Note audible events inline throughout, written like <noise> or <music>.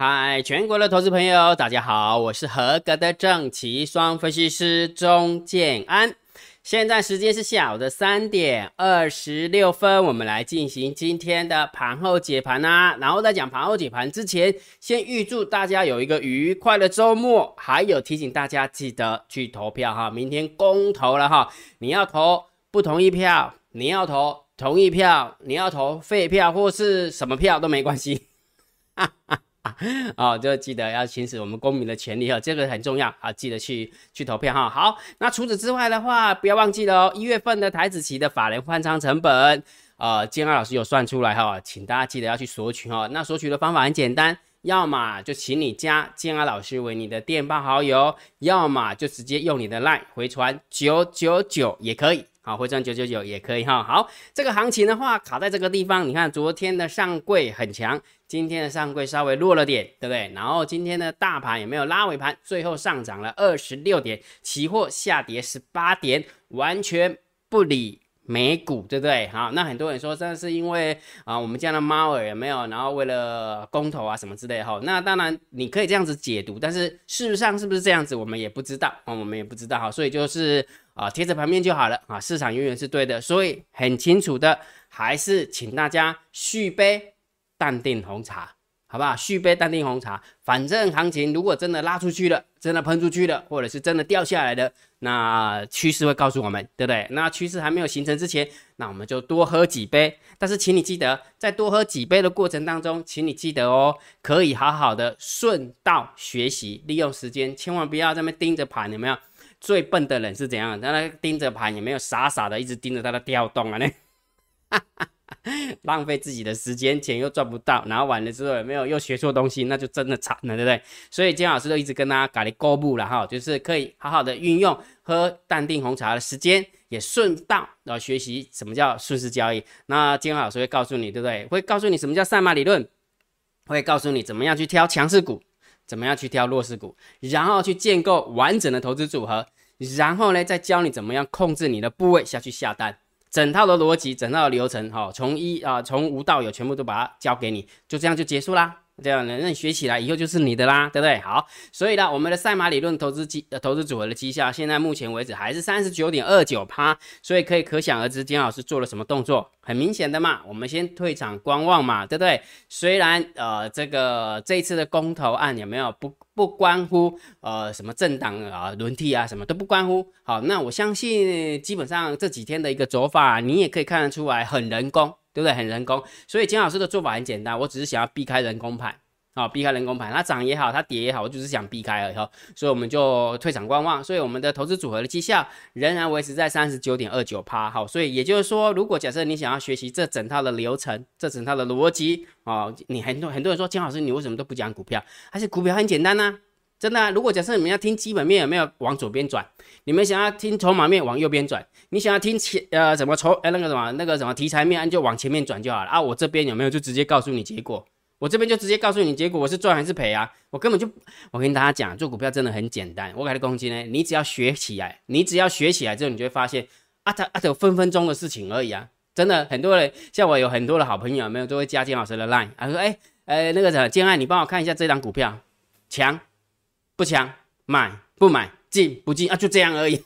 嗨，全国的投资朋友，大家好，我是合格的正奇双分析师钟建安。现在时间是下午的三点二十六分，我们来进行今天的盘后解盘啊。然后在讲盘后解盘之前，先预祝大家有一个愉快的周末，还有提醒大家记得去投票哈。明天公投了哈，你要投不同意票，你要投同意票，你要投废票或是什么票都没关系。哈哈。啊 <laughs> 哦，就记得要行使我们公民的权利哈，这个很重要啊，记得去去投票哈。好，那除此之外的话，不要忘记了哦，一月份的台子期的法人换仓成本，呃，建安老师有算出来哈，请大家记得要去索取哈。那索取的方法很简单，要么就请你加建安老师为你的电报好友，要么就直接用你的 line 回传九九九也可以。好，回转九九九也可以哈。好，这个行情的话卡在这个地方，你看昨天的上柜很强，今天的上柜稍微弱了点，对不对？然后今天的大盘也没有拉尾盘，最后上涨了二十六点，期货下跌十八点，完全不理。美股对不对？好，那很多人说，这是因为啊，我们家的猫儿也没有？然后为了公投啊什么之类哈。那当然你可以这样子解读，但是事实上是不是这样子，我们也不知道啊，我们也不知道哈。所以就是啊，贴着盘面就好了啊。市场永远是对的，所以很清楚的，还是请大家续杯淡定红茶。好不好？续杯淡定红茶，反正行情如果真的拉出去了，真的喷出去了，或者是真的掉下来的，那趋势会告诉我们，对不对？那趋势还没有形成之前，那我们就多喝几杯。但是，请你记得，在多喝几杯的过程当中，请你记得哦，可以好好的顺道学习，利用时间，千万不要在那盯着盘，有没有？最笨的人是怎样？在那盯着盘，有没有傻傻的一直盯着它的调动啊？呢？<laughs> 浪费自己的时间，钱又赚不到，然后完了之后有没有又学错东西，那就真的惨了，对不对？所以金老师都一直跟大家搞的公布了哈，就是可以好好的运用喝淡定红茶的时间，也顺道后学习什么叫顺势交易。那金老师会告诉你，对不对？会告诉你什么叫赛马理论，会告诉你怎么样去挑强势股，怎么样去挑弱势股，然后去建构完整的投资组合，然后呢再教你怎么样控制你的部位下去下单。整套的逻辑，整套的流程，哈，从一啊，从无到有，全部都把它教给你，就这样就结束啦。这样呢，那你学起来以后就是你的啦，对不对？好，所以呢，我们的赛马理论投资绩呃投资组合的绩效，现在目前为止还是三十九点二九趴，所以可以可想而知，金老师做了什么动作，很明显的嘛，我们先退场观望嘛，对不对？虽然呃这个这一次的公投案有没有不不关乎呃什么政党啊轮替啊什么都不关乎，好，那我相信基本上这几天的一个走法，你也可以看得出来很人工。对不对？很人工，所以金老师的做法很简单，我只是想要避开人工盘，啊，避开人工盘，它涨也好，它跌也好，我就是想避开而已哈。所以我们就退场观望，所以我们的投资组合的绩效仍然维持在三十九点二九趴，好，所以也就是说，如果假设你想要学习这整套的流程，这整套的逻辑，哦，你很多很多人说金老师你为什么都不讲股票？还是股票很简单呢？真的，如果假设你们要听基本面有没有往左边转，你们想要听筹码面往右边转，你想要听前呃怎么筹呃那个什么那个什么题材面，就往前面转就好了啊。我这边有没有就直接告诉你结果？我这边就直接告诉你结果，我是赚还是赔啊？我根本就我跟大家讲，做股票真的很简单。我给的攻击呢，你只要学起来，你只要学起来之后，你就会发现啊，它啊，有分分钟的事情而已啊。真的，很多人像我有很多的好朋友，没有都会加金老师的 line，他说哎呃那个什么建爱，你帮我看一下这张股票强。不强，买不买，进不进啊？就这样而已。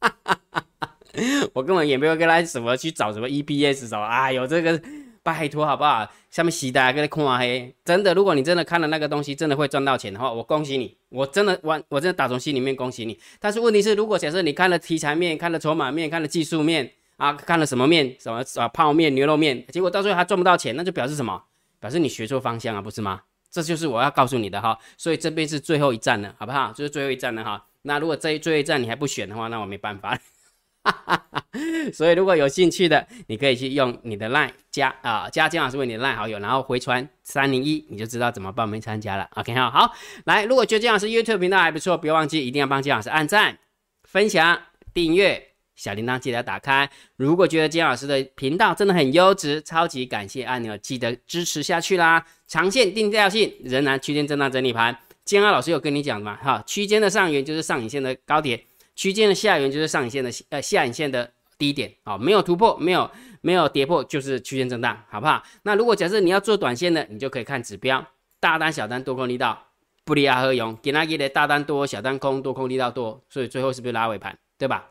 <laughs> 我根本也没有跟他什么去找什么 EPS 什么，哎呦，这个拜托好不好？下面洗的跟他看黑，真的，如果你真的看了那个东西，真的会赚到钱的话，我恭喜你，我真的我我真的打从心里面恭喜你。但是问题是，如果假设你看了题材面，看了筹码面，看了技术面啊，看了什么面，什么啊泡面、牛肉面，结果到最后还赚不到钱，那就表示什么？表示你学错方向啊，不是吗？这就是我要告诉你的哈，所以这边是最后一站了，好不好？就是最后一站了哈。那如果这最后一站你还不选的话，那我没办法。<laughs> 所以如果有兴趣的，你可以去用你的 line 加啊加姜老师为你的 line 好友，然后回传三零一，你就知道怎么报名参加了。OK 哈，好，来，如果觉得姜老师 YouTube 频道还不错，不要忘记一定要帮姜老师按赞、分享、订阅。小铃铛记得打开。如果觉得金老师的频道真的很优质，超级感谢按钮记得支持下去啦。长线定调性仍然区间震荡整理盘。金安老师有跟你讲嘛？哈，区间的上缘就是上影线的高点，区间的下缘就是上影线的呃下影线的低点啊。没有突破，没有没有跌破，就是区间震荡，好不好？那如果假设你要做短线的，你就可以看指标。大单小单多空力道不离而合用，给那给的大单多小单空多空力道多，所以最后是不是拉尾盘，对吧？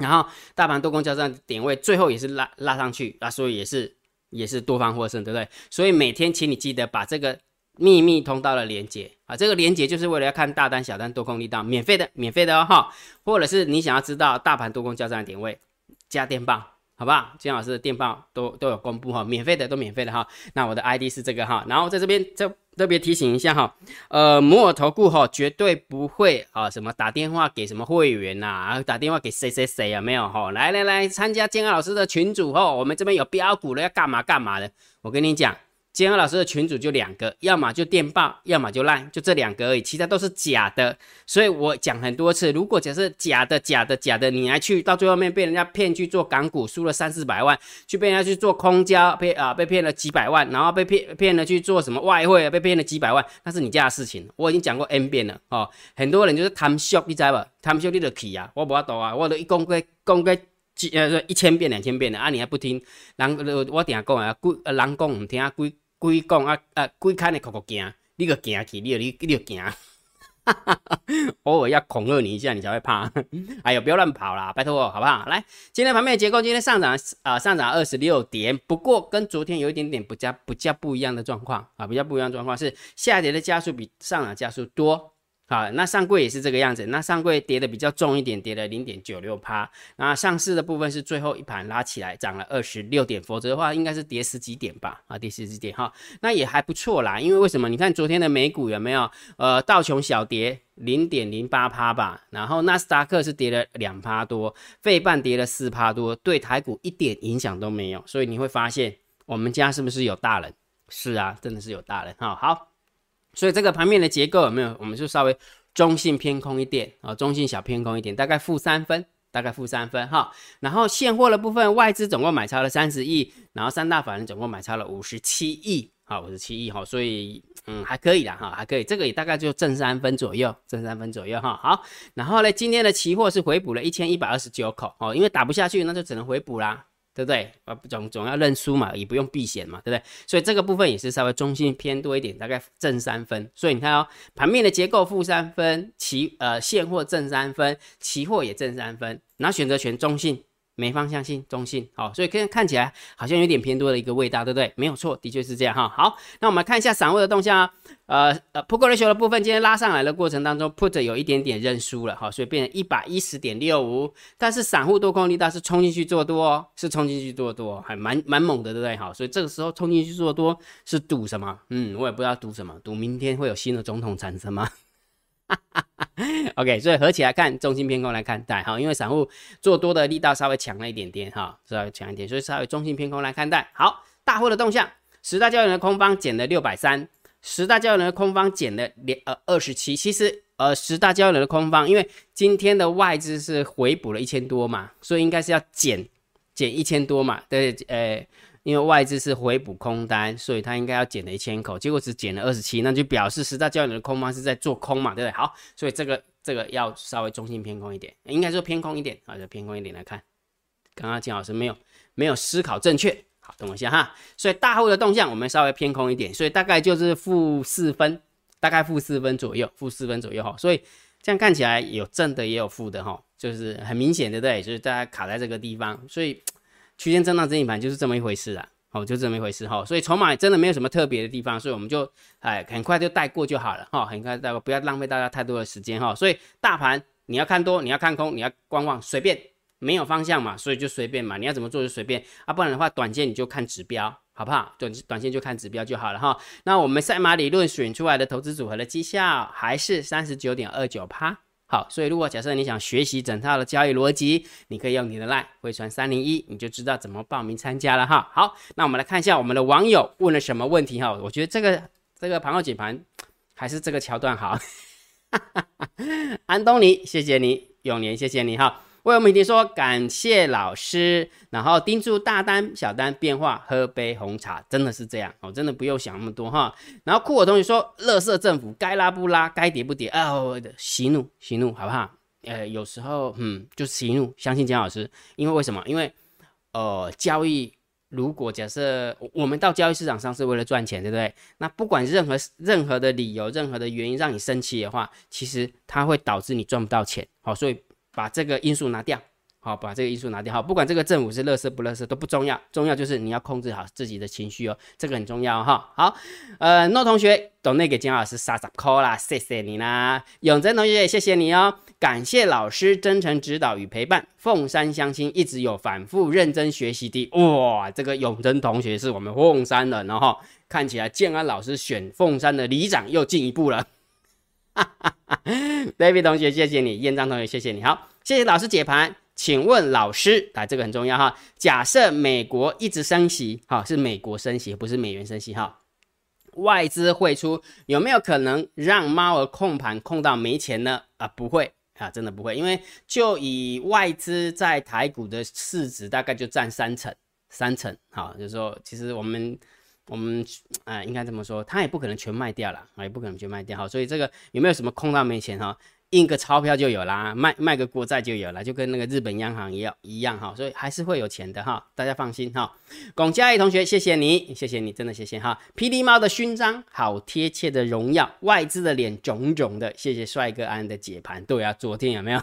然后大盘多空交战点位最后也是拉拉上去啊，所以也是也是多方获胜，对不对？所以每天请你记得把这个秘密通道的连接啊，这个连接就是为了要看大单小单多空力道，免费的，免费的哦哈，或者是你想要知道大盘多空交战的点位，加电棒。好不好？金老师的电报都都有公布哈，免费的都免费的哈。那我的 ID 是这个哈，然后在这边就特别提醒一下哈，呃，摩尔投顾哈绝对不会啊什么打电话给什么会员呐，打电话给谁谁谁啊没有哈？来来来，参加金老师的群组哈，我们这边有标股的要干嘛干嘛的，我跟你讲。金河老师的群主就两个，要么就电报，要么就烂，就这两个而已，其他都是假的。所以我讲很多次，如果假设假的、假的、假的，你还去到最后面被人家骗去做港股，输了三四百万，去被人家去做空交，被啊被骗了几百万，然后被骗骗了去做什么外汇，被骗了几百万，那是你家的事情。我已经讲过 N 遍了哦，很多人就是贪小，你知吧？贪小你就起啊，我不要多啊，我都一共给共给几呃一千遍、两千遍的啊，你还不听？人我定下讲啊，鬼人讲唔听啊，鬼。鬼讲啊啊，鬼看你口口惊，你个惊去，你你你就惊，<laughs> 偶尔要恐吓你一下，你才会怕。<laughs> 哎呦，不要乱跑啦，拜托我好不好？来，今天盘面结构，今天上涨啊，上涨二十六点，不过跟昨天有一点点不加不加不一样的状况啊，比较不一样状况是下跌的加速比上涨加速多。好，那上柜也是这个样子。那上柜跌的比较重一点，跌了零点九六趴。那上市的部分是最后一盘拉起来，涨了二十六点，否则的话应该是跌十几点吧？啊，跌十几点哈，那也还不错啦。因为为什么？你看昨天的美股有没有？呃，道琼小跌零点零八趴吧，然后纳斯达克是跌了两趴多，费半跌了四趴多，对台股一点影响都没有。所以你会发现，我们家是不是有大人？是啊，真的是有大人哈。好。所以这个盘面的结构有没有？我们就稍微中性偏空一点啊，中性小偏空一点，大概负三分，大概负三分哈。然后现货的部分，外资总共买超了三十亿，然后三大法人总共买超了五十七亿，好，五十七亿哈。所以嗯，还可以的哈，还可以。这个也大概就正三分左右，正三分左右哈。好，然后呢，今天的期货是回补了一千一百二十九口哦，因为打不下去，那就只能回补啦。对不对？啊，总总要认输嘛，也不用避险嘛，对不对？所以这个部分也是稍微中性偏多一点，大概正三分。所以你看哦，盘面的结构负三分，期呃现货正三分，期货也正三分，然后选择权中性。没方向性，中性，好，所以看看起来好像有点偏多的一个味道，对不对？没有错，的确是这样哈。好，那我们看一下散户的动向啊，呃呃，put 轮修的部分今天拉上来的过程当中，put 有一点点认输了哈，所以变成一百一十点六五，但是散户多空力道是冲进去做多，是冲进去做多，还蛮蛮猛的，对不对？好，所以这个时候冲进去做多是赌什么？嗯，我也不知道赌什么，赌明天会有新的总统产生吗 <laughs> OK，所以合起来看，中性偏空来看待哈，因为散户做多的力道稍微强了一点点哈，稍微强一点，所以稍微中性偏空来看待。好，大户的动向，十大交易人的空方减了六百三，十大交易人的空方减了两呃二十七。其实呃十大交易人的空方，因为今天的外资是回补了一千多嘛，所以应该是要减减一千多嘛，对，呃。因为外资是回补空单，所以它应该要减了一千口，结果只减了二十七，那就表示十大交易的空方是在做空嘛，对不对？好，所以这个这个要稍微中性偏空一点，应该说偏空一点啊，就偏空一点来看。刚刚金老师没有没有思考正确，好，等我一下哈。所以大户的动向我们稍微偏空一点，所以大概就是负四分，大概负四分左右，负四分左右哈。所以这样看起来有正的也有负的哈，就是很明显，的对？就是大家卡在这个地方，所以。区间震荡整理盘就是这么一回事啊，哦，就这么一回事哈，所以筹码真的没有什么特别的地方，所以我们就哎很快就带过就好了哈，很快带过，不要浪费大家太多的时间哈。所以大盘你要看多，你要看空，你要观望，随便，没有方向嘛，所以就随便嘛，你要怎么做就随便啊，不然的话短线你就看指标，好不好？短短线就看指标就好了哈。那我们赛马理论选出来的投资组合的绩效还是三十九点二九趴。好，所以如果假设你想学习整套的交易逻辑，你可以用你的 line 汇传三零一，你就知道怎么报名参加了哈。好，那我们来看一下我们的网友问了什么问题哈。我觉得这个这个盘后解盘还是这个桥段好。<laughs> 安东尼，谢谢你，永年，谢谢你哈。为我们提说感谢老师，然后叮嘱大单小单变化，喝杯红茶，真的是这样哦，真的不用想那么多哈。然后酷我同学说，乐色政府该拉不拉，该跌不跌啊，息怒息怒，好不好？呃，有时候嗯，就息怒，相信姜老师，因为为什么？因为呃，交易如果假设我们到交易市场上是为了赚钱，对不对？那不管任何任何的理由、任何的原因让你生气的话，其实它会导致你赚不到钱。好，所以把这个因素拿掉。好，把这个因素拿掉。好，不管这个政府是乐色不乐色都不重要，重要就是你要控制好自己的情绪哦，这个很重要哈。好，呃，诺同学懂那给金老师撒撒扣啦，谢谢你啦。永贞同学也谢谢你哦，感谢老师真诚指导与陪伴。凤山相亲一直有反复认真学习的哇，这个永贞同学是我们凤山人哦哈，看起来建安老师选凤山的里长又进一步了。哈，<laughs> David 同学谢谢你，燕章同学谢谢你，好，谢谢老师解盘。请问老师，啊，这个很重要哈。假设美国一直升息，哈，是美国升息，不是美元升息哈。外资汇出有没有可能让猫儿控盘控到没钱呢？啊，不会啊，真的不会，因为就以外资在台股的市值大概就占三成，三成，好，就是说其实我们我们啊，应该这么说，他也不可能全卖掉了，啊，也不可能全卖掉，哈，所以这个有没有什么空到没钱哈？印个钞票就有啦，卖卖个国债就有了，就跟那个日本央行一样一样哈，所以还是会有钱的哈，大家放心哈。龚嘉怡同学，谢谢你，谢谢你，真的谢谢哈。霹雳猫的勋章，好贴切的荣耀，外资的脸肿肿的，谢谢帅哥安的解盘。对啊，昨天有没有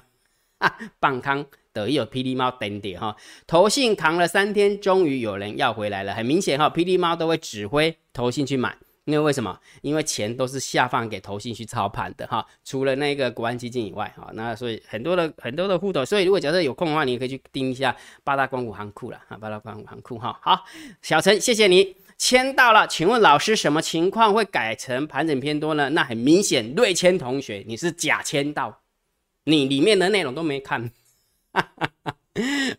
啊？棒康得意有霹雳猫等点哈，投信扛了三天，终于有人要回来了，很明显哈，霹雳猫都会指挥投信去买。因为为什么？因为钱都是下放给投信去操盘的哈，除了那个国安基金以外哈，那所以很多的很多的户头，所以如果假设有空的话，你可以去盯一下八大光谷行库了啊，八大光谷行库哈。好，小陈，谢谢你签到了，请问老师什么情况会改成盘整偏多呢？那很明显，瑞谦同学你是假签到，你里面的内容都没看。哈哈哈。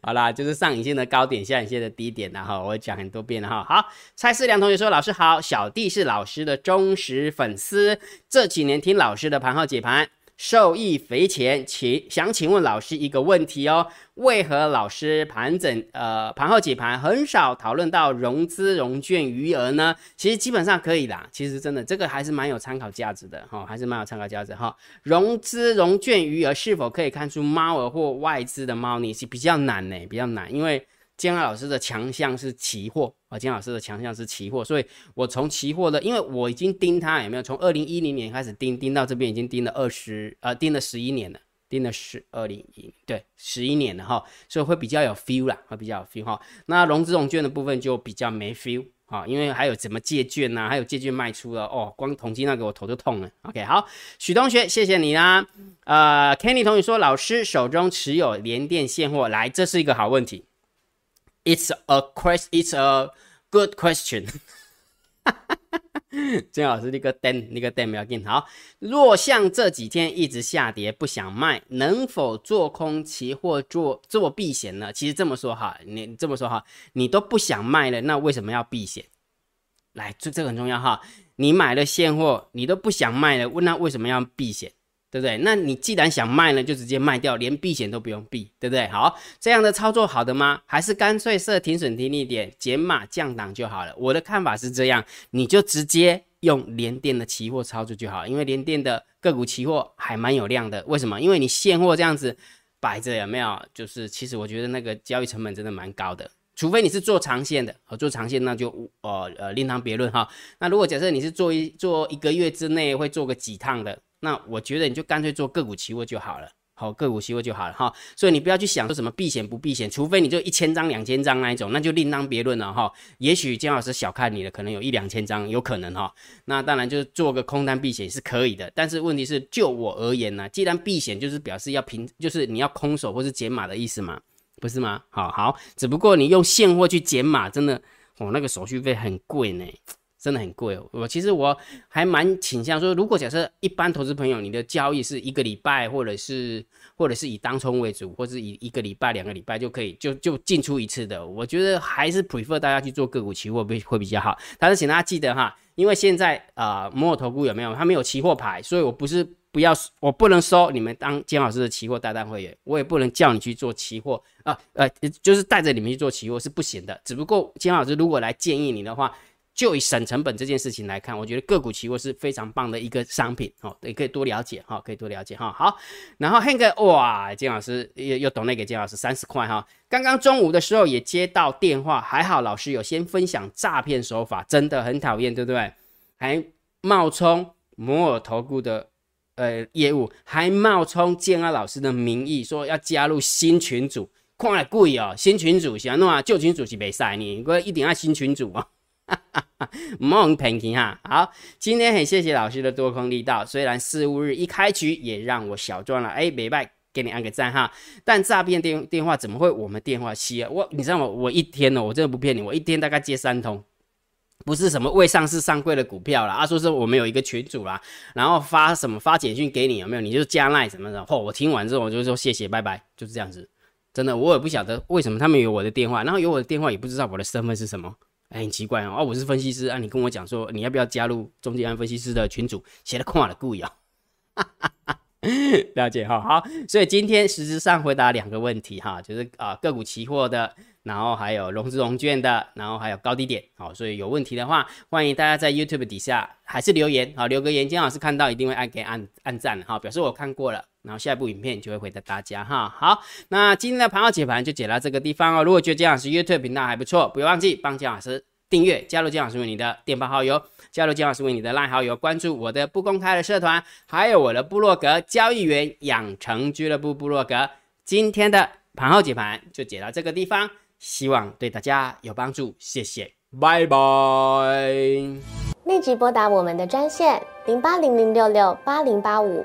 好啦，就是上影线的高点，下影线的低点然后我讲很多遍了哈。好，蔡思良同学说：“老师好，小弟是老师的忠实粉丝，这几年听老师的盘后解盘。”受益匪浅，请想请问老师一个问题哦，为何老师盘整呃盘后解盘很少讨论到融资融券余额呢？其实基本上可以啦，其实真的这个还是蛮有参考价值的哈，还是蛮有参考价值哈。融资融券余额是否可以看出猫儿或外资的猫腻是比较难呢？比较难，因为。姜老师的强项是期货啊，姜老师的强项是期货，所以我从期货的，因为我已经盯它有没有，从二零一零年开始盯，盯到这边已经盯了二十，呃，盯了十一年了，盯了十二零一，对，十一年了哈，所以会比较有 feel 啦，会比较有 feel 哈。那融资融券的部分就比较没 feel 啊，因为还有怎么借券呐，还有借券卖出了哦，光统计那个我头就痛了。OK，好，许同学，谢谢你啦。呃，Kenny 同学说，老师手中持有联电现货，来，这是一个好问题。It's a quest. It's a good question. <laughs> 金老师，那个灯，那个灯不要紧。好，若像这几天一直下跌，不想卖，能否做空期货做做避险呢？其实这么说哈，你这么说哈，你都不想卖了，那为什么要避险？来，这这很重要哈。你买了现货，你都不想卖了，问那为什么要避险？对不对？那你既然想卖呢，就直接卖掉，连避险都不用避，对不对？好，这样的操作好的吗？还是干脆设停损停利点，减码降档就好了？我的看法是这样，你就直接用连电的期货操作就好，因为连电的个股期货还蛮有量的。为什么？因为你现货这样子摆着有没有？就是其实我觉得那个交易成本真的蛮高的，除非你是做长线的，和做长线那就呃呃另当别论哈。那如果假设你是做一做一个月之内会做个几趟的。那我觉得你就干脆做个股期货就好了，好个股期货就好了哈。所以你不要去想说什么避险不避险，除非你就一千张、两千张那一种，那就另当别论了哈。也许姜老师小看你了，可能有一两千张，有可能哈。那当然就是做个空单避险是可以的，但是问题是就我而言呢，既然避险就是表示要平，就是你要空手或是减码的意思嘛，不是吗？好好，只不过你用现货去减码，真的哦，那个手续费很贵呢。真的很贵哦，我其实我还蛮倾向说，如果假设一般投资朋友你的交易是一个礼拜，或者是或者是以当冲为主，或是以一个礼拜、两个礼拜就可以就就进出一次的，我觉得还是 prefer 大家去做个股期货会会比较好。但是请大家记得哈，因为现在啊摩尔投顾有没有？他没有期货牌，所以我不是不要我不能收你们当金老师的期货代单会员，我也不能叫你去做期货啊呃，就是带着你们去做期货是不行的。只不过金老师如果来建议你的话。就以省成本这件事情来看，我觉得个股期货是非常棒的一个商品哦，也可以多了解哈，可以多了解哈。好，然后 Hank 哇，金老师又又懂那个金老师三十块哈。刚刚中午的时候也接到电话，还好老师有先分享诈骗手法，真的很讨厌，对不对？还冒充摩尔投顾的。呃，业务还冒充建安老师的名义说要加入新群组，看来贵哦。新群组想弄啊，旧群组是没晒你，我一定要新群组哦。唔好平平哈。好，今天很谢谢老师的多空力道，虽然四五日一开局也让我小赚了，哎，没拜，给你按个赞哈。但诈骗电电话怎么会我们电话吸啊？我你知道吗？我一天呢，我真的不骗你，我一天大概接三通。不是什么未上市上柜的股票啦，啊，说是我们有一个群主啦，然后发什么发简讯给你有没有？你就加奈什么的。嚯，我听完之后我就说谢谢拜拜，就是这样子。真的，我也不晓得为什么他们有我的电话，然后有我的电话也不知道我的身份是什么，哎，很奇怪哦。哦，我是分析师啊，你跟我讲说你要不要加入中介安分析师的群组，写的空了故意啊。<laughs> 了解哈，好，所以今天实质上回答两个问题哈，就是啊个股期货的。然后还有融资融券的，然后还有高低点，好，所以有问题的话，欢迎大家在 YouTube 底下还是留言，好，留个言，金老师看到一定会按给按按赞，哈，表示我看过了，然后下一部影片就会回答大家，哈，好，那今天的盘后解盘就解到这个地方哦。如果觉得金老师 YouTube 频道还不错，不要忘记帮金老师订阅，加入金老师为你的电报好友，加入金老师为你的赖好友，关注我的不公开的社团，还有我的部落格交易员养成俱乐部部落格。今天的盘后解盘就解到这个地方。希望对大家有帮助，谢谢，拜拜。立即拨打我们的专线零八零零六六八零八五